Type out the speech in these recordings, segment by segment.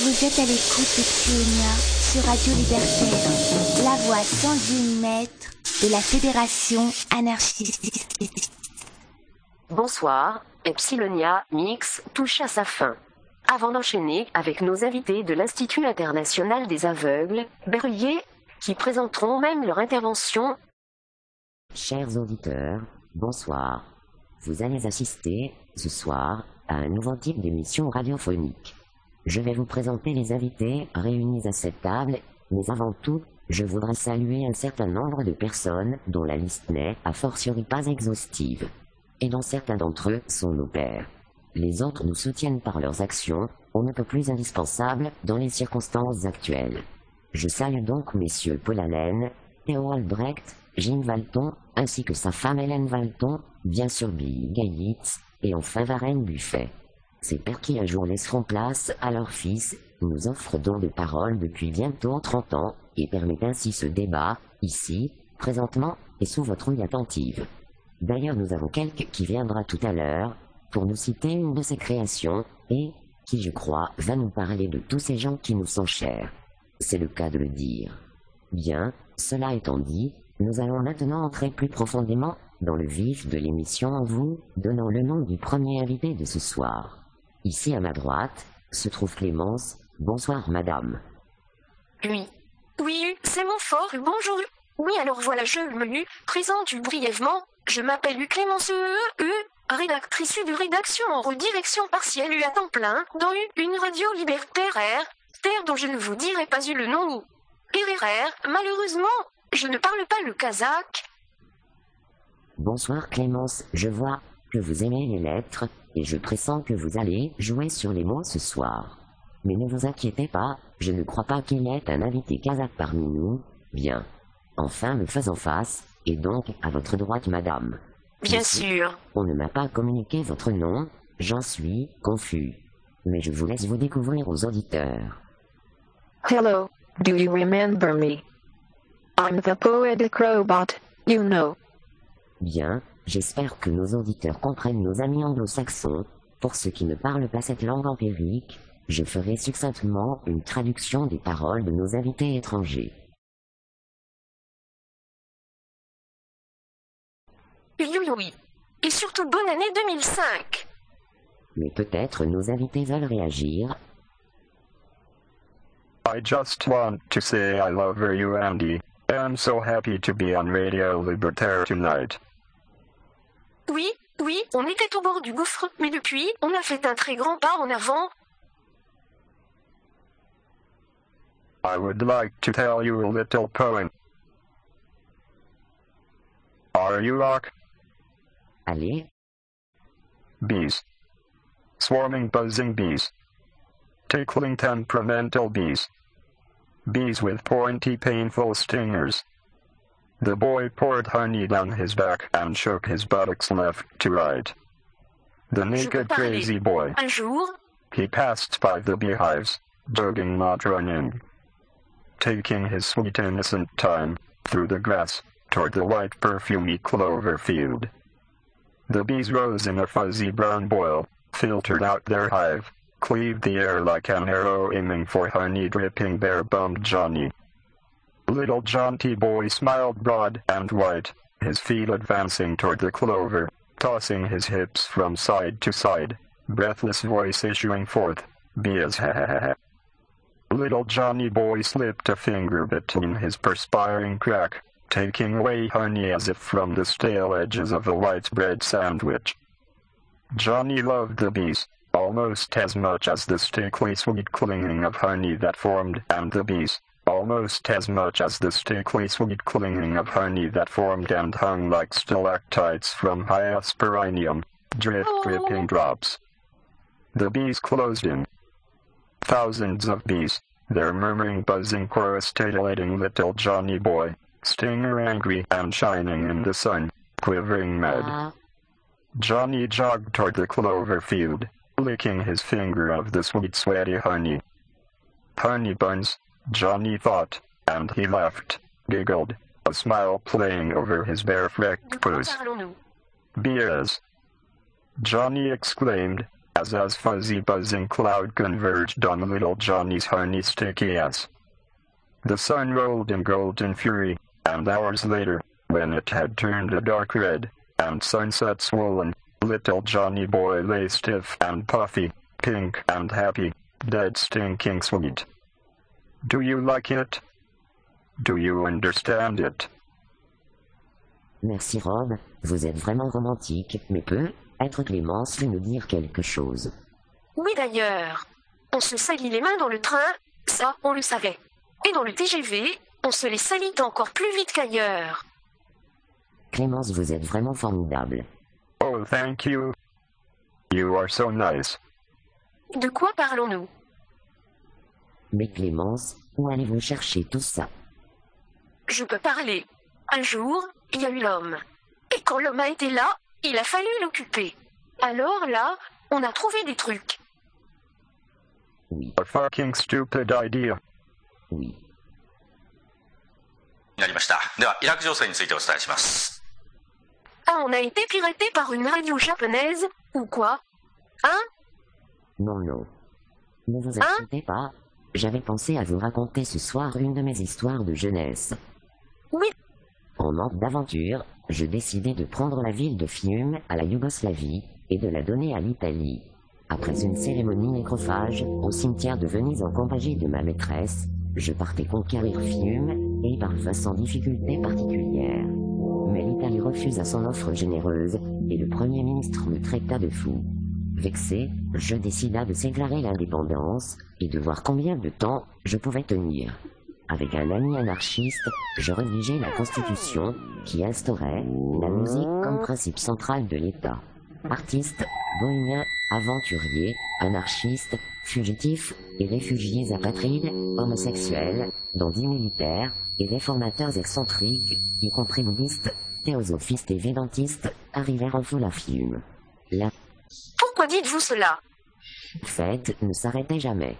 Vous êtes à l'écoute de Pionia sur Radio Libertaire, la voix sans mètres de la Fédération anarchiste. Bonsoir, Epsilonia Mix touche à sa fin. Avant d'enchaîner avec nos invités de l'Institut international des aveugles, Berruyer, qui présenteront même leur intervention. Chers auditeurs, bonsoir. Vous allez assister, ce soir, à un nouveau type d'émission radiophonique. Je vais vous présenter les invités réunis à cette table, mais avant tout, je voudrais saluer un certain nombre de personnes dont la liste n'est, a fortiori pas exhaustive. Et dont certains d'entre eux sont nos pères. Les autres nous soutiennent par leurs actions, on ne peut plus indispensable dans les circonstances actuelles. Je salue donc messieurs Paul Allen, Théo Albrecht, Jim Valton, ainsi que sa femme Hélène Valton, bien sûr Bill Gates, et enfin Varenne Buffet. Ces pères qui un jour laisseront place à leur fils nous offrent donc de parole depuis bientôt 30 ans et permettent ainsi ce débat, ici, présentement et sous votre œil attentive. D'ailleurs nous avons quelqu'un qui viendra tout à l'heure pour nous citer une de ses créations et qui, je crois, va nous parler de tous ces gens qui nous sont chers. C'est le cas de le dire. Bien, cela étant dit, nous allons maintenant entrer plus profondément dans le vif de l'émission en vous donnant le nom du premier invité de ce soir. Ici à ma droite se trouve Clémence. Bonsoir madame. Oui. Oui, c'est mon fort. Bonjour. Oui, alors voilà, je me présente brièvement. Je m'appelle Clémence E, e rédactrice de rédaction en redirection partielle U à temps plein, dans une radio libertaire terre dont je ne vous dirai pas eu le nom ni. Malheureusement, je ne parle pas le kazakh. Bonsoir Clémence, je vois que vous aimez les lettres, et je pressens que vous allez jouer sur les mots ce soir. Mais ne vous inquiétez pas, je ne crois pas qu'il y ait un invité kazakh parmi nous. Bien. Enfin, me faisant face, et donc à votre droite, madame. Bien sûr. On ne m'a pas communiqué votre nom, j'en suis confus. Mais je vous laisse vous découvrir aux auditeurs. Hello, do you remember me? I'm the poetic robot, you know. Bien, j'espère que nos auditeurs comprennent nos amis anglo-saxons. Pour ceux qui ne parlent pas cette langue empirique, je ferai succinctement une traduction des paroles de nos invités étrangers. Oui, oui, oui. Et surtout bonne année 2005. Mais peut-être nos invités veulent réagir. I just want to say I love you, Andy. I'm so happy to be on Radio Libertaire tonight. Oui, oui, on était au bord du gouffre, mais depuis, on a fait un très grand pas en avant. I would like to tell you a little poem. Are you rock? Allez. Bees. Swarming buzzing bees. Tickling temperamental bees. Bees with pointy painful stingers. The boy poured honey down his back and shook his buttocks left to right. The naked crazy boy. He passed by the beehives, jogging not running. Taking his sweet innocent time, through the grass, toward the white perfumy clover field. The bees rose in a fuzzy brown boil, filtered out their hive, cleaved the air like an arrow aiming for honey dripping bare-bummed Johnny. Little jaunty boy smiled broad and white, his feet advancing toward the clover, tossing his hips from side to side, breathless voice issuing forth, ha ha. Little Johnny boy slipped a finger between his perspiring crack, taking away honey as if from the stale edges of a white bread sandwich. Johnny loved the bees, almost as much as the stickly sweet clinging of honey that formed, and the bees, almost as much as the stickly sweet clinging of honey that formed and hung like stalactites from Hyosperinium, drip dripping drops. The bees closed in. Thousands of bees, their murmuring buzzing chorus titillating little Johnny boy, Stinger angry and shining in the sun, quivering mad. Johnny jogged toward the clover field, licking his finger of the sweet sweaty honey. Honey buns, Johnny thought, and he laughed, giggled, a smile playing over his bare frecked puss. Beers. Johnny exclaimed, as as fuzzy buzzing cloud converged on little Johnny's honey sticky ass. The sun rolled in golden fury, and hours later, when it had turned a dark red, and sunset swollen, little Johnny boy lay stiff and puffy, pink and happy, dead stinking sweet. Do you like it? Do you understand it? Merci Rob, vous êtes vraiment romantique, mais peut être Clémence veut nous dire quelque chose. Oui d'ailleurs. On se salit les mains dans le train, ça on le savait. Et dans le TGV, on se les salit encore plus vite qu'ailleurs. Clémence, vous êtes vraiment formidable. Oh, thank you. You are so nice. De quoi parlons-nous? Mais Clémence, où allez-vous chercher tout ça Je peux parler. Un jour, il y a eu l'homme. Et quand l'homme a été là, il a fallu l'occuper. Alors là, on a trouvé des trucs. Oui, A fucking stupid idea. oui. になりました。では、イラク情勢についてお伝えします。 Ah, on a été piraté par une radio japonaise Ou quoi Hein Non, non. Ne vous inquiétez pas. j'avais pensé à vous raconter ce soir une de mes histoires de jeunesse. Oui, En manque d'aventure, je décidai de prendre la ville de Fiume à la Yougoslavie et de la donner à l'Italie. Après une cérémonie nécrophage au cimetière de Venise en compagnie de ma maîtresse, je partais conquérir Fiume et y parvins sans difficulté particulière. Mais l'Italie refusa son offre généreuse et le premier ministre me traita de fou. Vexé, je décida de s'éclairer l'indépendance et de voir combien de temps je pouvais tenir. Avec un ami anarchiste, je rédigeai la Constitution qui instaurait la musique comme principe central de l'État. Artistes, bohémiens, aventuriers, anarchistes, fugitifs et réfugiés apatrides, homosexuels, bandits militaires et réformateurs excentriques, y compris bouddhistes, théosophistes et védantistes, arrivèrent en foule à Fiume. La pourquoi dites-vous cela? Fête ne s'arrêtait jamais.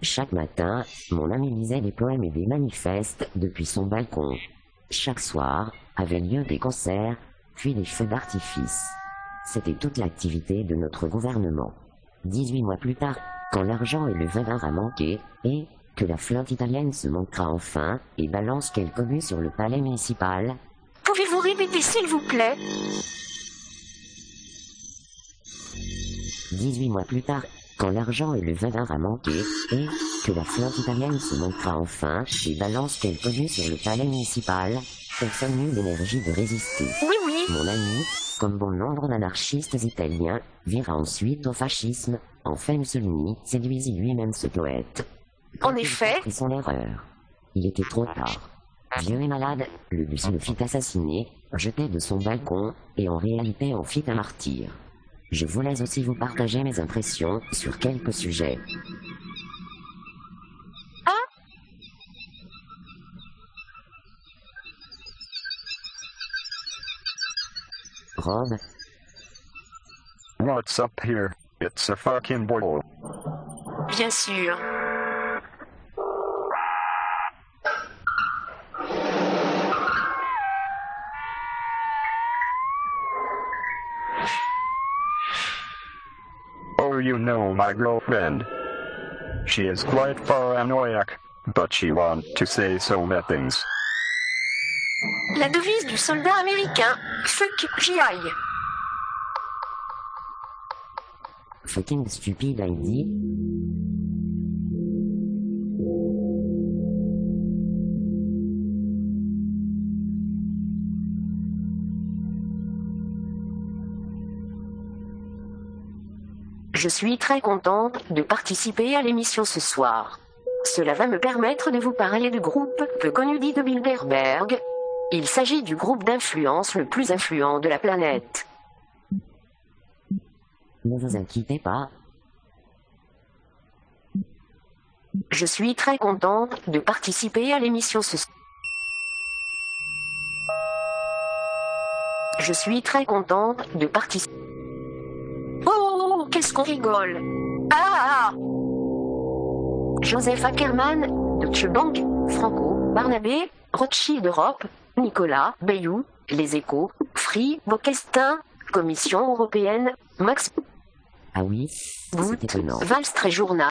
Chaque matin, mon ami lisait des poèmes et des manifestes depuis son balcon. Chaque soir, avaient lieu des concerts, puis des feux d'artifice. C'était toute l'activité de notre gouvernement. Dix-huit mois plus tard, quand l'argent et le vin vinrent à manquer, et que la flotte italienne se manquera enfin et balance quelques buts sur le palais municipal, Pouvez-vous répéter s'il vous plaît? 18 mois plus tard, quand l'argent et le vin vinrent à manquer, et que la flotte italienne se montra enfin et balance quelques vues sur le palais municipal, personne n'eut l'énergie de résister. Oui, oui. Mon ami, comme bon nombre d'anarchistes italiens, vira ensuite au fascisme, enfin Mussolini séduisit lui-même ce poète. En effet. Et son erreur. Il était trop tard. Vieux et malade, le bus le fit assassiner, jeté de son balcon, et en réalité en fit un martyr. Je voulais aussi vous partager mes impressions sur quelques sujets. Rob, What's up here? It's a fucking boil. Bien sûr. You know my girlfriend. She is quite paranoiac, but she want to say so many things. La devise du soldat américain. Fuck GI. fucking stupide ID, Je suis très contente de participer à l'émission ce soir. Cela va me permettre de vous parler du groupe peu connu dit de Bilderberg. Il s'agit du groupe d'influence le plus influent de la planète. ne vous inquiétez pas, Je suis très contente de participer à l'émission ce soir. Je suis très contente de participer. Qu'est-ce qu'on rigole Ah, ah, ah. Joseph Ackerman, Deutsche Bank, Franco, Barnabé, Rothschild Europe, Nicolas, Bayou, Les Échos, Free, Bocastin, Commission européenne, Max Ah oui, c'est étonnant. Valstre et Journal,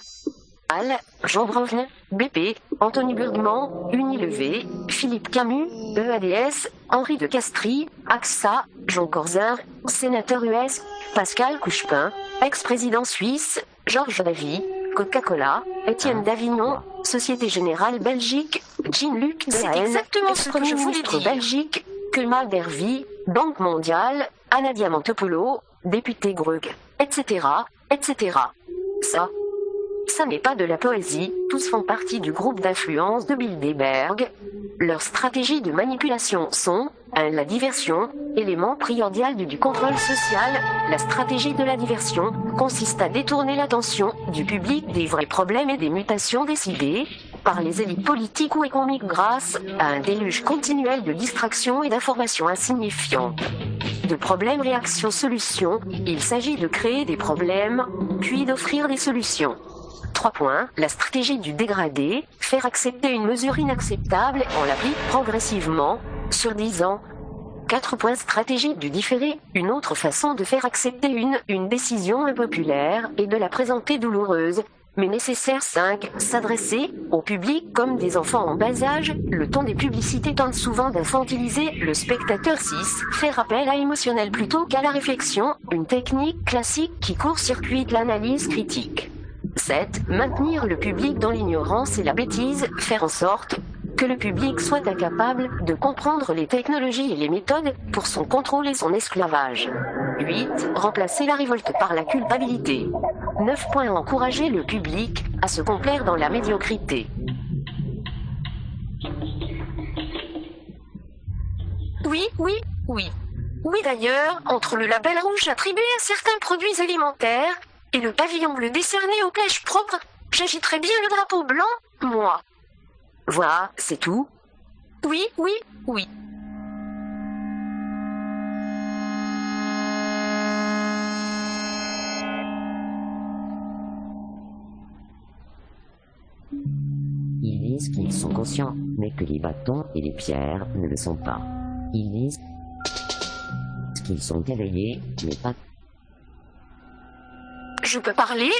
Jean Branvin, BP, Anthony Burgman, Unilevé, Philippe Camus, EADS, Henri de Castries, AXA, Jean Corzin, sénateur US, Pascal Couchepin, ex-président suisse, Georges Davy, Coca-Cola, Étienne Davignon, Société Générale Belgique, Jean-Luc C'est exactement ce que je voulais dire. Belgique, Kemal Dervi, Banque mondiale, Anna Diamantopoulos, député Grug, etc., etc. Ça, ça n'est pas de la poésie, tous font partie du groupe d'influence de Bilderberg. Leurs stratégies de manipulation sont 1. La diversion, élément primordial du, contrôle social. La stratégie de la diversion consiste à détourner l'attention du public des vrais problèmes et des mutations décidées par les élites politiques ou économiques grâce à un déluge continuel de distractions et d'informations insignifiantes. De problème, réaction, solution, il s'agit de créer des problèmes, puis d'offrir des solutions. 3 points. La stratégie du dégradé, faire accepter une mesure inacceptable en l'applique progressivement, sur 10 ans. 4 points. Stratégie du différé, une autre façon de faire accepter une, une décision impopulaire et de la présenter douloureuse. Mais nécessaire 5. S'adresser au public comme des enfants en bas âge. Le ton des publicités tente souvent d'infantiliser le spectateur 6. Faire appel à émotionnel plutôt qu'à la réflexion. Une technique classique qui court-circuite l'analyse critique. 7. Maintenir le public dans l'ignorance et la bêtise, faire en sorte que le public soit incapable de comprendre les technologies et les méthodes pour son contrôle et son esclavage. 8. Remplacer la révolte par la culpabilité. 9 points. Encourager le public à se complaire dans la médiocrité. Oui, oui, oui. Oui d'ailleurs, entre le label rouge attribué à certains produits alimentaires et le pavillon bleu décerné aux plèches propres, j'agiterais bien le drapeau blanc, moi. Voilà, c'est tout. Oui, oui, oui. Ils disent qu'ils sont conscients, mais que les bâtons et les pierres ne le sont pas. Ils disent qu'ils sont éveillés, mais pas Je peux parler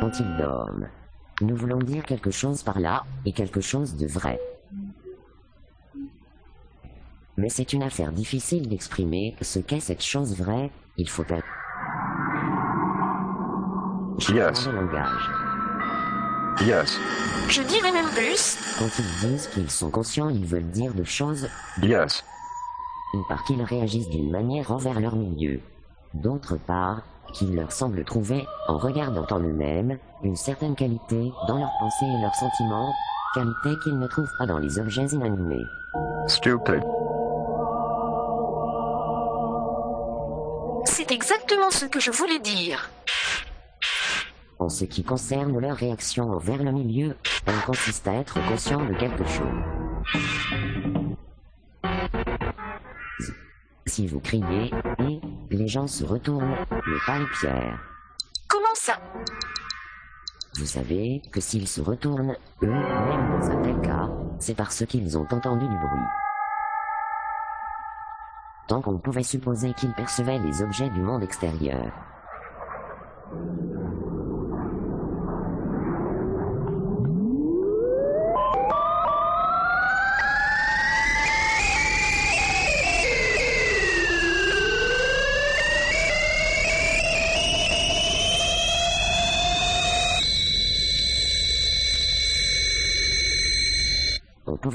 quand ils dorment. Nous voulons dire quelque chose par là, et quelque chose de vrai. Mais c'est une affaire difficile d'exprimer ce qu'est cette chose vraie, il faut être Yes. dans le langage. Yes. Je dirais même plus. Quand ils disent qu'ils sont conscients, ils veulent dire de choses, Yes. une part qu'ils réagissent d'une manière envers leur milieu. D'autre part, qu'ils leur semblent trouver, en regardant en eux-mêmes, une certaine qualité dans leurs pensées et leurs sentiments, qualité qu'ils ne trouvent pas dans les objets inanimés. Stupid. C'est exactement ce que je voulais dire. En ce qui concerne leur réaction envers le milieu, elle consiste à être conscient de quelque chose. Si vous criez, et les gens se retournent, mais pas les pierres. Comment ça? Vous savez que s'ils se retournent, eux, même dans un tel cas, c'est parce qu'ils ont entendu du bruit. Tant qu'on pouvait supposer qu'ils percevaient les objets du monde extérieur.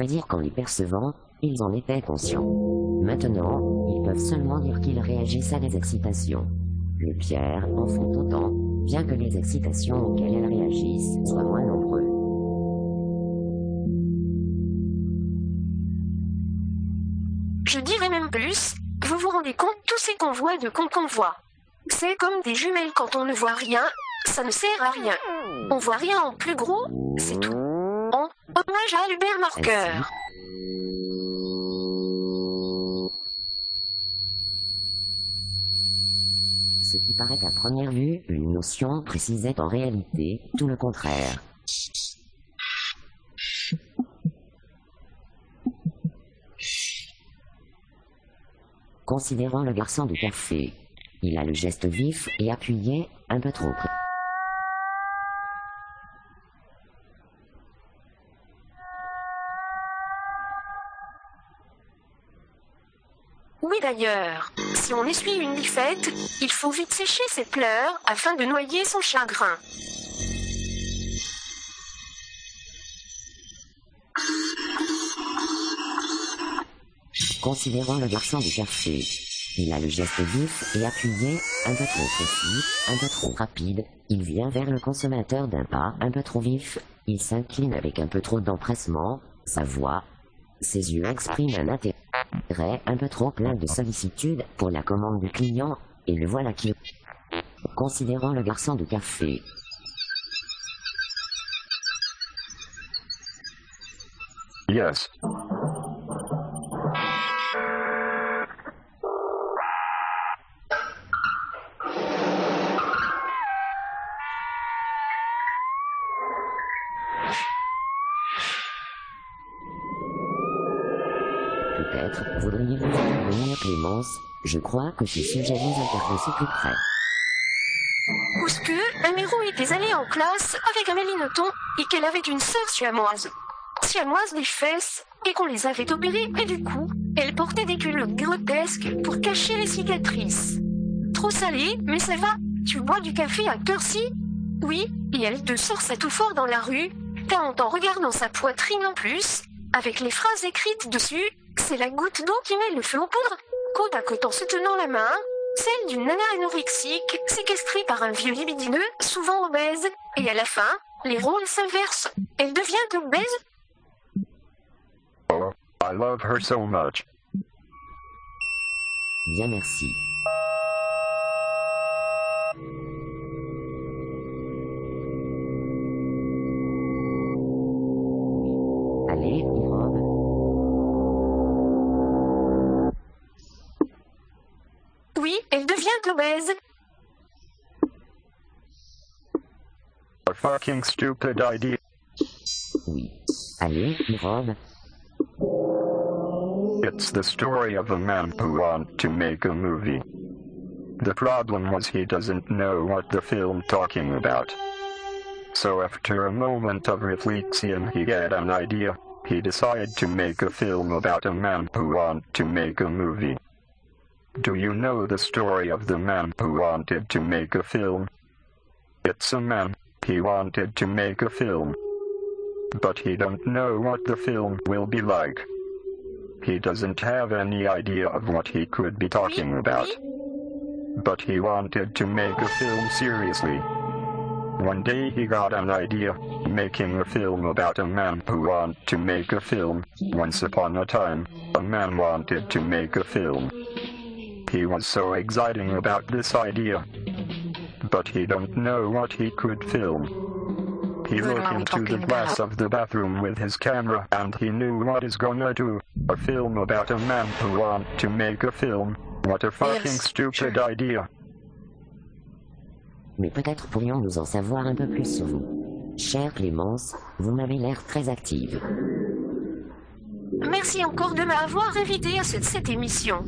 Dire qu'en les percevant, ils en étaient conscients. Maintenant, ils peuvent seulement dire qu'ils réagissent à des excitations. Les pierres en font autant, bien que les excitations auxquelles elles réagissent soient moins nombreux. Je dirais même plus. Vous vous rendez compte tous ces convois de qu'on C'est comme des jumelles quand on ne voit rien, ça ne sert à rien. On voit rien en plus gros, c'est tout. En hommage à Albert Marqueur. Ce qui paraît à première vue une notion précisait en réalité tout le contraire. Considérant le garçon du café. Il a le geste vif et appuyé, un peu trop près. D'ailleurs, si on essuie une défaite, il faut vite sécher ses pleurs afin de noyer son chagrin. Considérant le garçon du café. Il a le geste vif et appuyé, un peu trop précis, un peu trop rapide. Il vient vers le consommateur d'un pas un peu trop vif. Il s'incline avec un peu trop d'empressement. Sa voix, ses yeux expriment un intérêt un peu trop plein de sollicitude pour la commande du client, et le voilà qui... Considérant le garçon du café. Yes. Je crois que ce sujet vous intéresse au plus près. Un héros était allé en classe avec Amélie et qu'elle avait une sœur siamoise. Siamoise des fesses et qu'on les avait opérées et du coup, elle portait des culottes grotesques pour cacher les cicatrices. Trop salé, mais ça va. Tu bois du café à Turcy Oui, et elle te sort ça tout fort dans la rue. T'as en t'en regardant sa poitrine en plus, avec les phrases écrites dessus, c'est la goutte d'eau qui met le feu aux poudres, côte à côte en se tenant la main, celle d'une nana anorexique, séquestrée par un vieux libidineux, souvent obèse, et à la fin, les rôles s'inversent. Elle devient obèse Oh, I love her so much. Bien merci. Elle. A fucking stupid idea. Oui. Allez, Rob. It's the story of a man who wanted to make a movie. The problem was he doesn't know what the film talking about. So after a moment of reflection he had an idea. He decided to make a film about a man who wanted to make a movie. Do you know the story of the man who wanted to make a film? It's a man, he wanted to make a film. But he don't know what the film will be like. He doesn't have any idea of what he could be talking about. But he wanted to make a film seriously. One day he got an idea, making a film about a man who wanted to make a film. Once upon a time, a man wanted to make a film. He was so exciting about this idea. But he don't know what he could film. He What looked are into the glass about? of the bathroom with his camera and he knew what he's gonna do. A film about a man who want to make a film. What a fucking Yes, stupid sure. idea. Mais peut-être pourrions-nous en savoir un peu plus sur vous. Chère Clémence, vous m'avez l'air très active. Merci encore de m'avoir invité à cette, cette émission.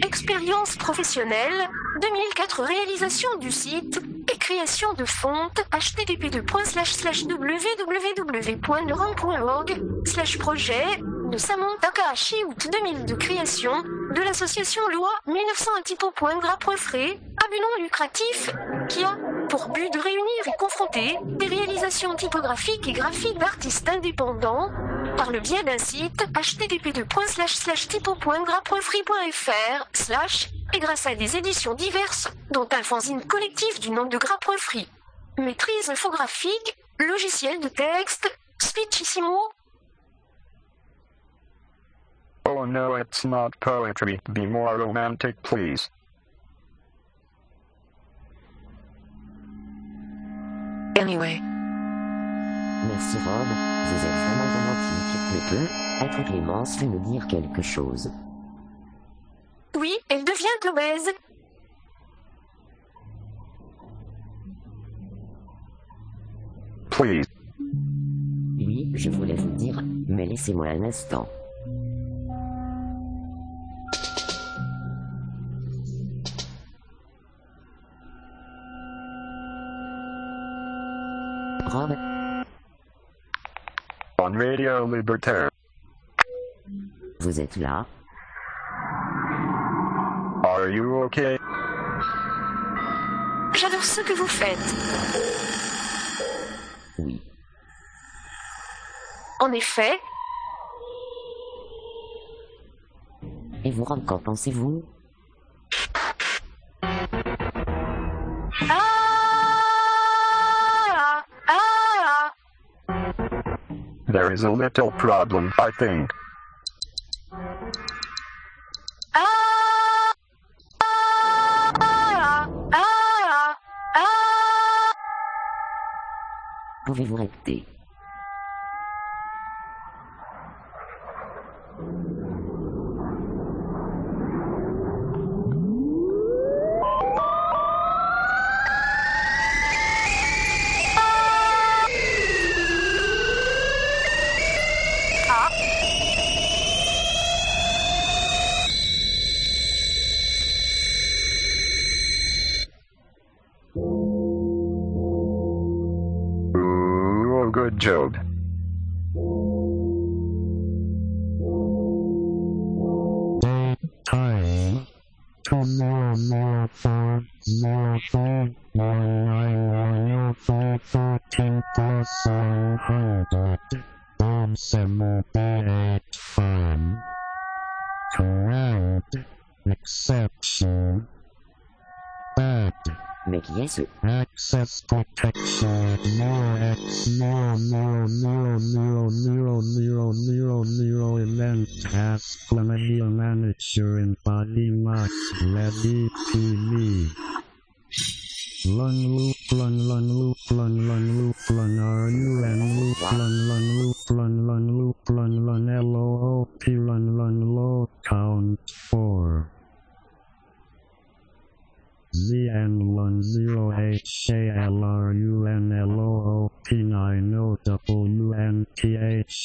Expérience professionnelle, 2004 réalisation du site et création de fonte http://www.neuron.org slash projet de Samon Takahashi août 2000 de création de l'association loi 1900-typo.gras.frais à but non lucratif qui a pour but de réunir et confronter des réalisations typographiques et graphiques d'artistes indépendants par le biais d'un site http://typo.gras.free.fr slash et grâce à des éditions diverses, dont un fanzine collectif du nom de Gras.free. Maîtrise infographique, logiciel de texte, Speechissimo, Oh no, it's not poetry. Be more romantic, please. Anyway, Merci Rob, vous êtes vraiment romantique. Mais peut, être Clémence fait me dire quelque chose. oui, elle devient obèse. Please. Oui, je voulais vous dire, mais laissez-moi un instant. On Radio Libertaire. Vous êtes là Are you okay? J'adore ce que vous faites. Oui. En effet, Et vous, Rob, There is a little problem, I think. ah, ah, ah, ah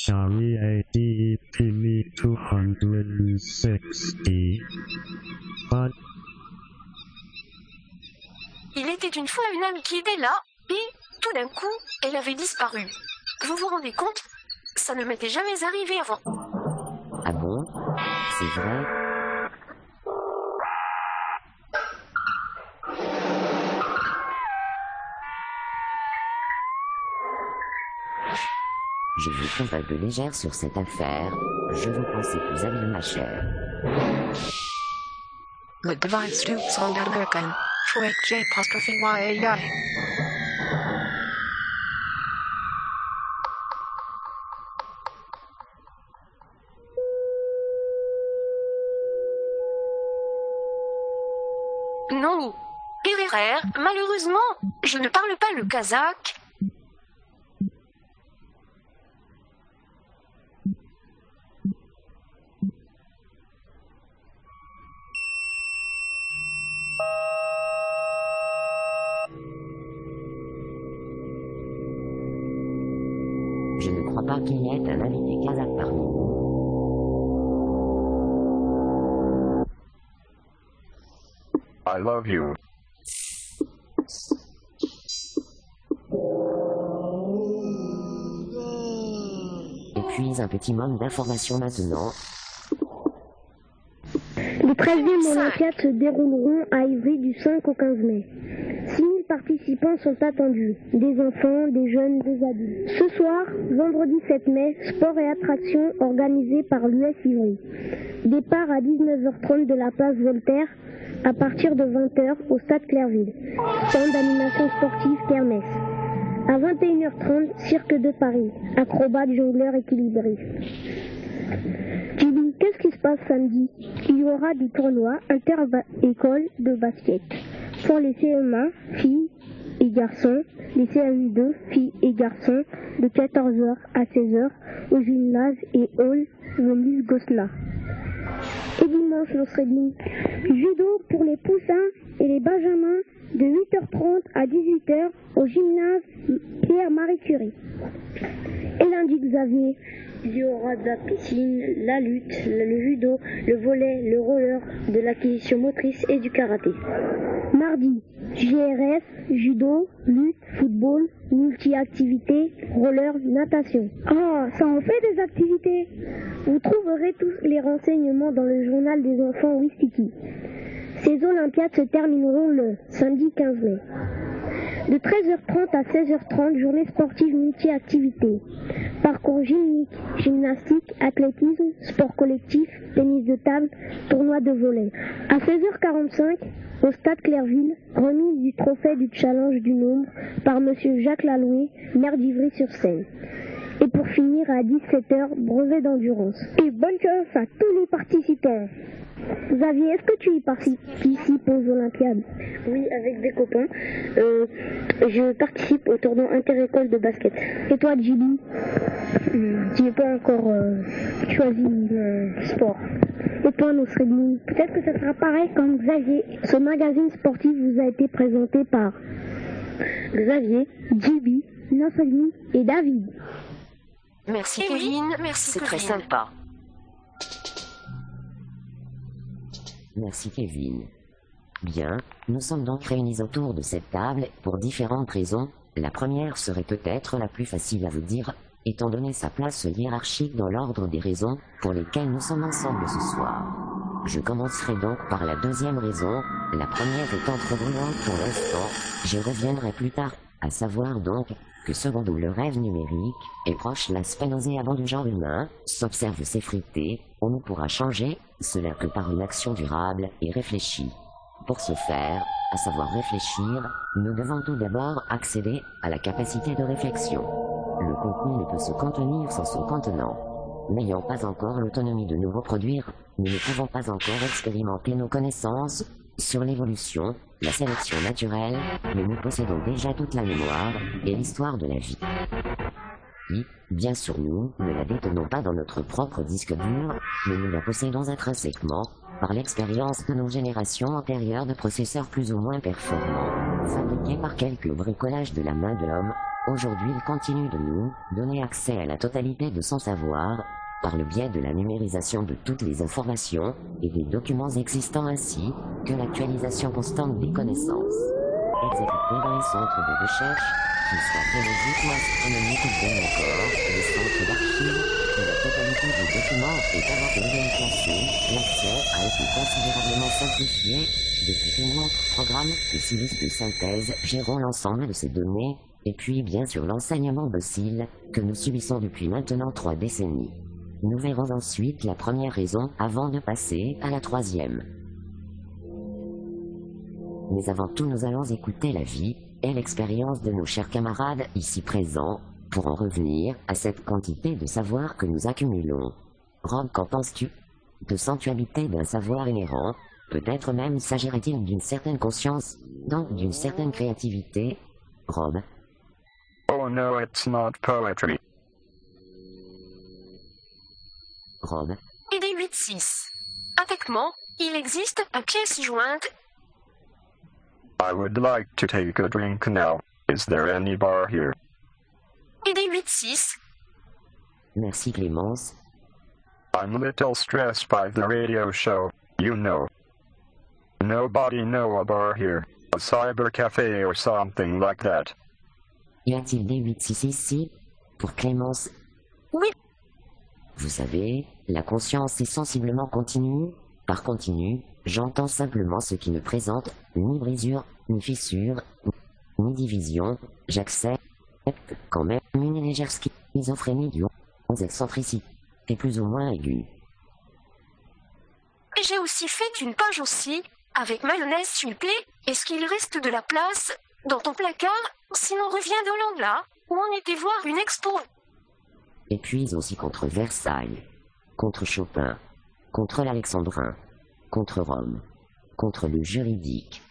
R E A D E P V two hundred and sixty. But Il était une fois une âme qui était là, et, tout d'un coup, elle avait disparu. Vous vous rendez compte? Ça ne m'était jamais arrivé avant. Ah bon? C'est vrai? Je vous trouve un peu légère sur cette affaire. Je vous pensais plus habile, ma chère. Le device to sound American. Fouet J apostrophe Y A Malheureusement, je ne parle pas le kazakh. Je ne crois pas qu'il y ait un invité kazakh parmi nous. I love you. Petit maintenant. Les 13e Olympiades se dérouleront à Ivry du 5 au 15 mai. 6 000 participants sont attendus, des enfants, des jeunes, des adultes. Ce soir, vendredi 7 mai, sport et attractions organisés par l'US Ivry. Départ à 19h30 de la place Voltaire, à partir de 20h au stade Clairville. Stand d'animation sportive Kermesse. À 21h30, Cirque de Paris, acrobates, jongleurs équilibrés. Julie, qu'est-ce qui se passe samedi? Il y aura du tournoi inter-école de basket. Pour les CM1, filles et garçons, les CM2, filles et garçons, de 14h à 16h au gymnase et hall Venus Gosna. Et dimanche, Nosreddin, judo pour les poussins et les benjamins de 8h30 à 18h au gymnase Pierre-Marie Curie. Et lundi, Xavier, il y aura de la piscine, la lutte, le judo, le volet, le roller, de l'acquisition motrice et du karaté. Mardi, GRF, judo, lutte, football, multi-activités, roller, natation. Ah, ça en fait des activités Vous trouverez tous les renseignements dans le journal des enfants Wistiki. Ces Olympiades se termineront le samedi 15 mai. De 13h30 à 16h30, journée sportive multi-activités. Parcours gymnique, gymnastique, athlétisme, sport collectif, tennis de table, tournoi de volley. À 16h45, au stade Clairville, remise du trophée du challenge du nombre par monsieur Jacques Laloué, maire d'Ivry-sur-Seine. Et pour finir à 17h, brevet d'endurance. Et bonne chance à tous les participants. Xavier, est-ce que tu y participes aux Olympiades Oui, avec des copains. Euh, je participe au tournoi inter-école de basket. Et toi, Jimmy Tu n'es pas encore euh, choisi le sport. Et toi, Nosredni Peut-être que ce sera pareil comme Xavier. Ce magazine sportif vous a été présenté par Xavier, Jibi, Nosredni et David. Merci Eh oui, Kevin, merci, c'est très sympa. Merci Kevin. Bien, nous sommes donc réunis autour de cette table pour différentes raisons. La première serait peut-être la plus facile à vous dire, étant donné sa place hiérarchique dans l'ordre des raisons pour lesquelles nous sommes ensemble ce soir. Je commencerai donc par la deuxième raison, la première étant trop brûlante pour l'instant, j'y reviendrai plus tard, à savoir donc que secondo le rêve numérique est proche l'aspect nauséabond du genre humain, s'observe s'effriter, on ne pourra changer cela que par une action durable et réfléchie. Pour ce faire, à savoir réfléchir, nous devons tout d'abord accéder à la capacité de réflexion. Le contenu ne peut se contenir sans son contenant. N'ayant pas encore l'autonomie de nous reproduire, nous ne pouvons pas encore expérimenter nos connaissances sur l'évolution, la sélection naturelle, mais nous possédons déjà toute la mémoire et l'histoire de la vie. Oui, bien sûr nous ne la détenons pas dans notre propre disque dur, mais nous la possédons intrinsèquement par l'expérience de nos générations antérieures de processeurs plus ou moins performants, fabriqués par quelques bricolages de la main de l'homme. Aujourd'hui, il continue de nous donner accès à la totalité de son savoir par le biais de la numérisation de toutes les informations et des documents existants ainsi que l'actualisation constante des connaissances. Exécutées dans les centres de recherche, qu'ils soient biologiques ou astronomiques ou bien encore les centres d'archives, où la totalité des documents est et classée, l'accès a été considérablement simplifié depuis que notre programme de cellules de synthèse gérons l'ensemble de ces données, et puis bien sûr l'enseignement docile que nous subissons depuis maintenant trois décennies. Nous verrons ensuite la première raison avant de passer à la troisième. Mais avant tout, nous allons écouter la vie et l'expérience de nos chers camarades ici présents pour en revenir à cette quantité de savoir que nous accumulons. Rob, qu'en penses-tu? De sensualité d'un savoir inhérent, peut-être même s'agirait-il d'une certaine conscience, donc d'une certaine créativité? Rob, Oh no, it's not poetry. Et des 8-6. Avec moi, il existe à pièces jointes I would like to take a drink now. Is there any bar here? et des 8-6. merci Clémence, I'm a little stressed by the radio show, you know. Nobody know a bar here, a cyber cafe or something like that. y a-t-il des 8 ici Pour Clémence, Oui, Vous savez, la conscience est sensiblement continue. Par continu, j'entends simplement ce qui ne présente ni brisure, ni fissure, ni division. J'accepte quand même une légère schizophrénie du aux excentricités plus ou moins aiguës. et j'ai aussi fait une page aussi, avec mayonnaise plaît. Est-ce qu'il reste de la place dans ton placard? Sinon reviens de là, où on était voir une expo? Et puis aussi contre Versailles, contre Chopin, contre l'Alexandrin, contre Rome, contre le juridique,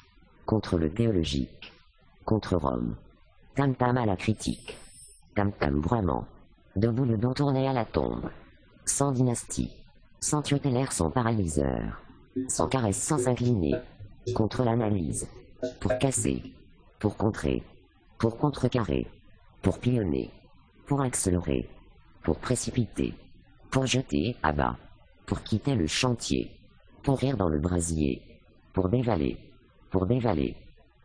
contre le théologique, contre Rome. Tam tam à la critique, tam tam vraiment, debout le dos tourné à la tombe, sans dynastie, sans tutélaire sans paralyseur, sans caresse sans s'incliner, contre l'analyse, pour casser, pour contrer, pour contrecarrer, pour pionner, pour accélérer, pour précipiter, pour jeter à bas, pour quitter le chantier, pour rire dans le brasier, pour dévaler, pour dévaler,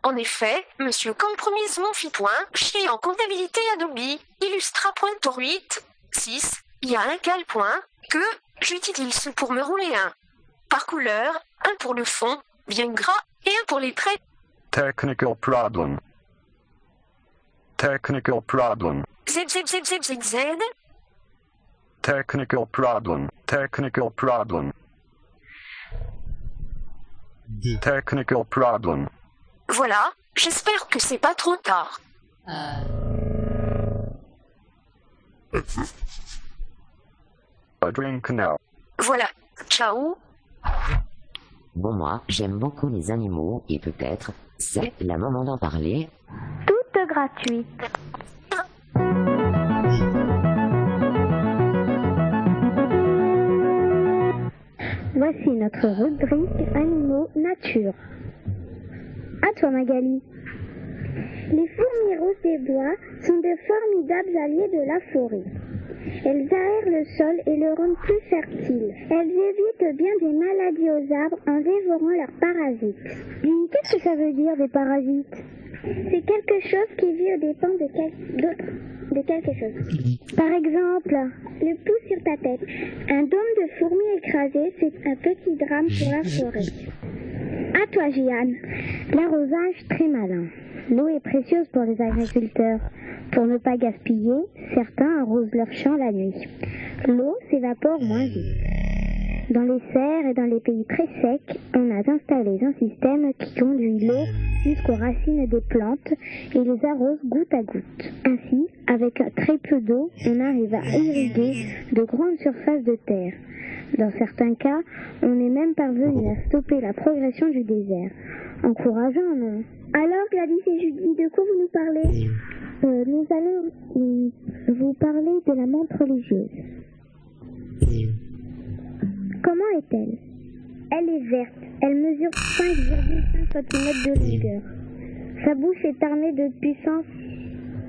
En effet, Monsieur Compromise Monfitoin chie en comptabilité Adobe, Illustra.8, 6, il y a un cal point, que, j'utilise pour me rouler un. Par couleur, un pour le fond, bien gras, et un pour les traits. Technical problem. Technical problem. ZZZZZZ, Technical problem. Technical problem. Technical problem. voilà, j'espère que c'est pas trop tard. A drink now. Voilà, ciao. Bon moi, j'aime beaucoup les animaux et peut-être, c'est la moment d'en parler. Toute gratuite. Voici notre rubrique Animaux Nature. À toi Magali. Les fourmis roses des bois sont de formidables alliés de la forêt. Elles aèrent le sol et le rendent plus fertile. Elles évitent bien aux arbres en dévorant leurs parasites. Dis, Qu'est-ce que ça veut dire des parasites? C'est quelque chose qui vit aux dépens de, quelque chose. Par exemple, le pouce sur ta tête. Un dôme de fourmis écrasées, c'est un petit drame pour la forêt. À toi, Jeanne. L'arrosage très malin. L'eau est précieuse pour les agriculteurs. Pour ne pas gaspiller, certains arrosent leurs champs la nuit. L'eau s'évapore moins vite. Dans les serres et dans les pays très secs, on a installé un système qui conduit l'eau jusqu'aux racines des plantes et les arrose goutte à goutte. Ainsi, avec très peu d'eau, on arrive à irriguer de grandes surfaces de terre. Dans certains cas, on est même parvenu à stopper la progression du désert. Encourageant, non Alors, Gladys et Judy, de quoi vous nous parlez Euh, Nous allons euh, vous parler de la menthe religieuse. Comment est-elle? Elle est verte. Elle mesure 5,5 cm de longueur. Sa bouche est armée de puissantes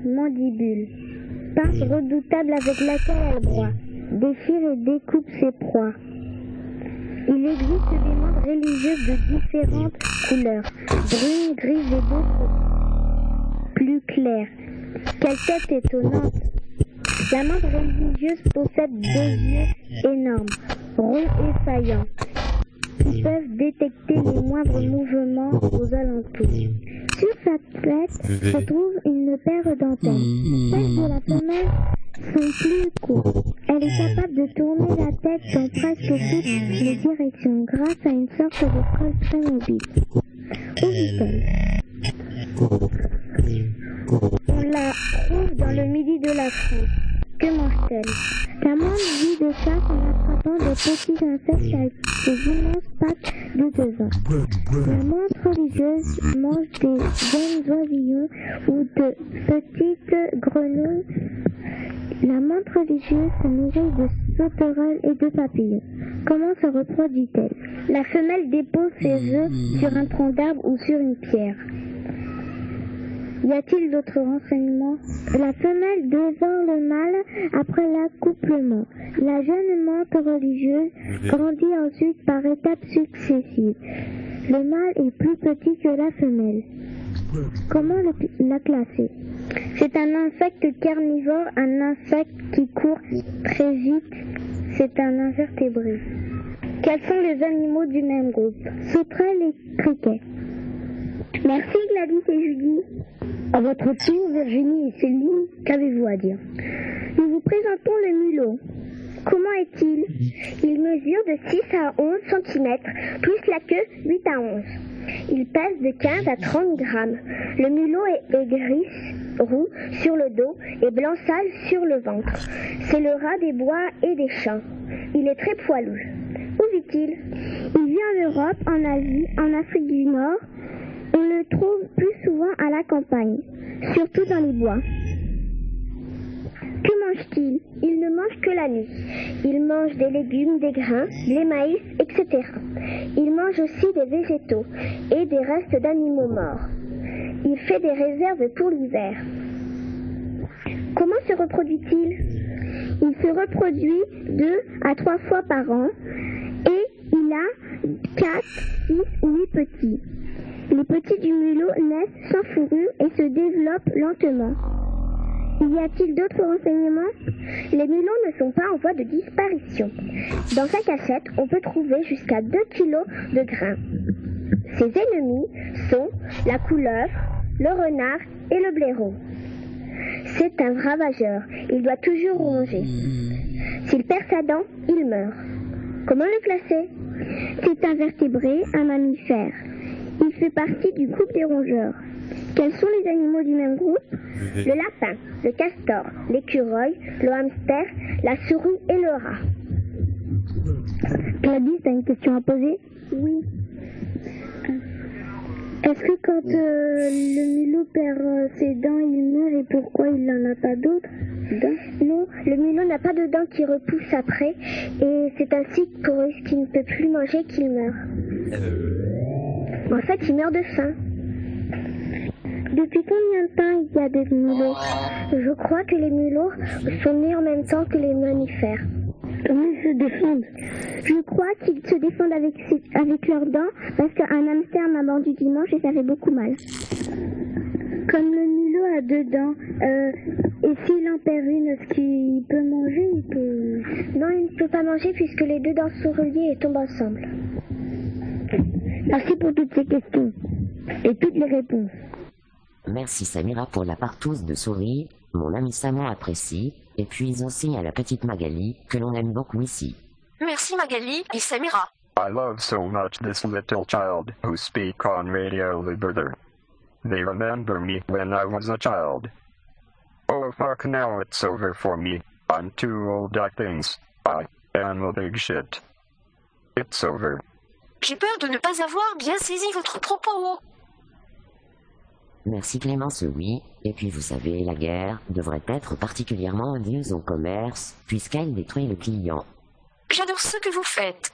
mandibules. Pince redoutable avec laquelle elle broie, déchire et découpe ses proies. Il existe des menthes religieuses de différentes couleurs, brunes, grises et d'autres plus claires. Quelle tête étonnante La menthe religieuse possède deux yeux énormes, ronds et saillants, qui peuvent détecter les moindres mouvements aux alentours. Sur sa tête se trouve une paire d'antennes. Celles de la femelle sont plus courtes. Elle est capable de tourner la tête dans presque toutes les directions grâce à une sorte de colle très mobile. On la trouve dans le midi de la France. Que mange-t-elle La menthe vit de chasse en attrapant des petits insectes avec des immenses pattes de devant. La menthe religieuse mange des jeunes oisillons ou de petites grenouilles. La menthe religieuse se nourrit de sauterelles et de papillons. Comment se reproduit-elle? La femelle dépose ses œufs sur un tronc d'arbre ou sur une pierre. Y a-t-il d'autres renseignements? La femelle dévore le mâle après l'accouplement. La jeune menthe religieuse grandit ensuite par étapes successives. Le mâle est plus petit que la femelle. Comment le- la classer? C'est un insecte carnivore, un insecte qui court très vite. C'est un invertébré. Quels sont les animaux du même groupe? Sauterelles et criquets. Merci Gladys et Judy. À votre tour, Virginie et Céline, qu'avez-vous à dire? Nous vous présentons le mulot. Comment est-il? Il mesure de 6 à 11 cm, plus la queue 8 à 11. Il pèse de 15 à 30 grammes. Le mulot est, est gris, roux sur le dos et blanc sale sur le ventre. C'est le rat des bois et des champs. Il est très poilu. Où vit-il? Il vit en Europe, en Asie, en Afrique du Nord. On le trouve plus souvent à la campagne, surtout dans les bois. Que mange-t-il? Il ne mange que la nuit. Il mange des légumes, des grains, des maïs, etc. Il mange aussi des végétaux et des restes d'animaux morts. Il fait des réserves pour l'hiver. Comment se reproduit-il? Il se reproduit deux à trois fois par an et il a 4, 6 ou 8 petits. Les petits du mulot naissent sans fourrure et se développent lentement. Y a-t-il d'autres renseignements? Les mulots ne sont pas en voie de disparition. Dans sa cachette, on peut trouver jusqu'à 2 kilos de grains. Ses ennemis sont la couleuvre, le renard et le blaireau. C'est un ravageur. Il doit toujours ronger. S'il perd sa dent, il meurt. Comment le classer C'est un vertébré, un mammifère. Il fait partie du groupe des rongeurs. Quels sont les animaux du même groupe? Le lapin, le castor, l'écureuil, le hamster, la souris et le rat. Gladys, t'as une question à poser? Oui. Est-ce que quand euh, le mulot perd euh, ses dents, il meurt et pourquoi il n'en a pas d'autres Non, le mulot n'a pas de dents qui repoussent après et c'est ainsi que pour qu'il ne peut plus manger qu'il meurt. En fait, il meurt de faim. Depuis combien de temps il y a des mulots Je crois que les mulots sont nés en même temps que les mammifères. Comment ils se défendent Je crois qu'ils se défendent avec, avec leurs dents parce qu'un hamster m'a mordu dimanche et ça fait beaucoup mal. Comme le mulot a deux dents, euh, et s'il en perd une, est-ce qu'il peut manger il peut... Non, il ne peut pas manger puisque les deux dents sont reliées et tombent ensemble. Merci pour toutes ces questions et toutes les réponses. Merci Samira pour la partouze de souris, mon ami Samon apprécie, et puis aussi à la petite Magali, que l'on aime beaucoup ici. Merci Magali et Samira. I love so much this little child who speak on Radio Liberty. They remember me when I was a child. Oh fuck now it's over for me. I'm too old I think. I am a big shit. It's over. J'ai peur de ne pas avoir bien saisi votre propos. Merci Clémence, oui. Et puis vous savez, la guerre devrait être particulièrement odieuse au commerce, puisqu'elle détruit le client. J'adore ce que vous faites.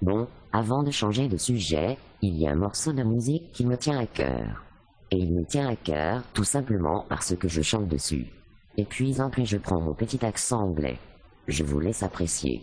Bon, avant de changer de sujet, il y a un morceau de musique qui me tient à cœur. Et il me tient à cœur tout simplement parce que je chante dessus. Et puis en plus je prends mon petit accent anglais. Je vous laisse apprécier.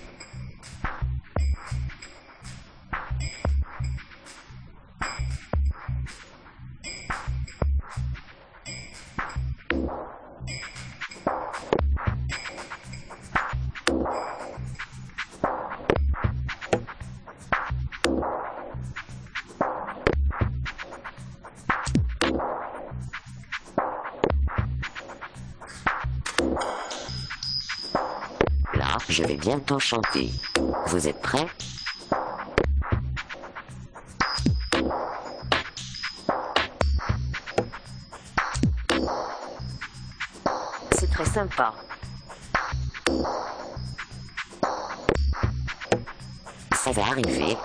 je vais bientôt chanter. Vous êtes prêts? C'est très sympa. Ça va arriver.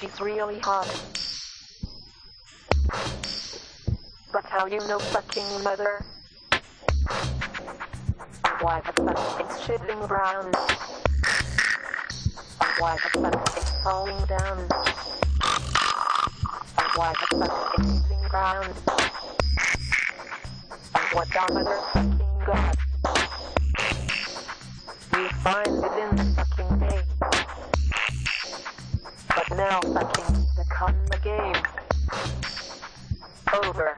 She's really hot. But how you know fucking mother? Why the fuck it's shitting brown? Why the fuck it's falling down? Why the fuck it's hitting ground? And what the motherfucking god? We find it in the fucking day. Now fucking become the game. Over.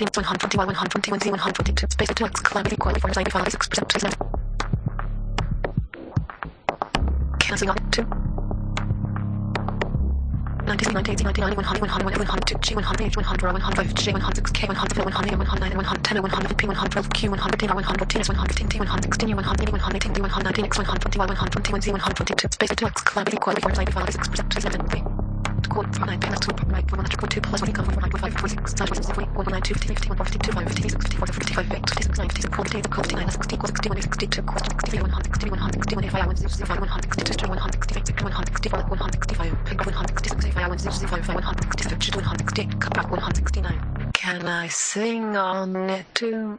119, 121, 120, 122, space 2 x climate equal forms 95, 6 percent, space 9. Canceling on 2. 90, 90, 99, 100, 100, 102, G, 100, H, 100, 105, G, 106, K, 107, 108, 109, 110, 100, P, 112, Q, 113, R, 114, S, 115, T, 116, U, 180, 118, D, 119, X, 120, Y, 121, Z, 122, space 2 x climate equal forms 95, 6 percent, space 7. Quote from 9 minus 2, right, 100, 2 plus 1 income from 9, 5, 4, 6, 9, 4, 6, 1, 9, 2, 50, 51, 52, 5, 56, 54, 55, 8, 56, 9, 56, 40, 59, 60, 61, 62, 63, 160, 161, 85, 165, 162, 168, 164, 165, 166, 165, 167, 168, back 169. Can I sing on it too?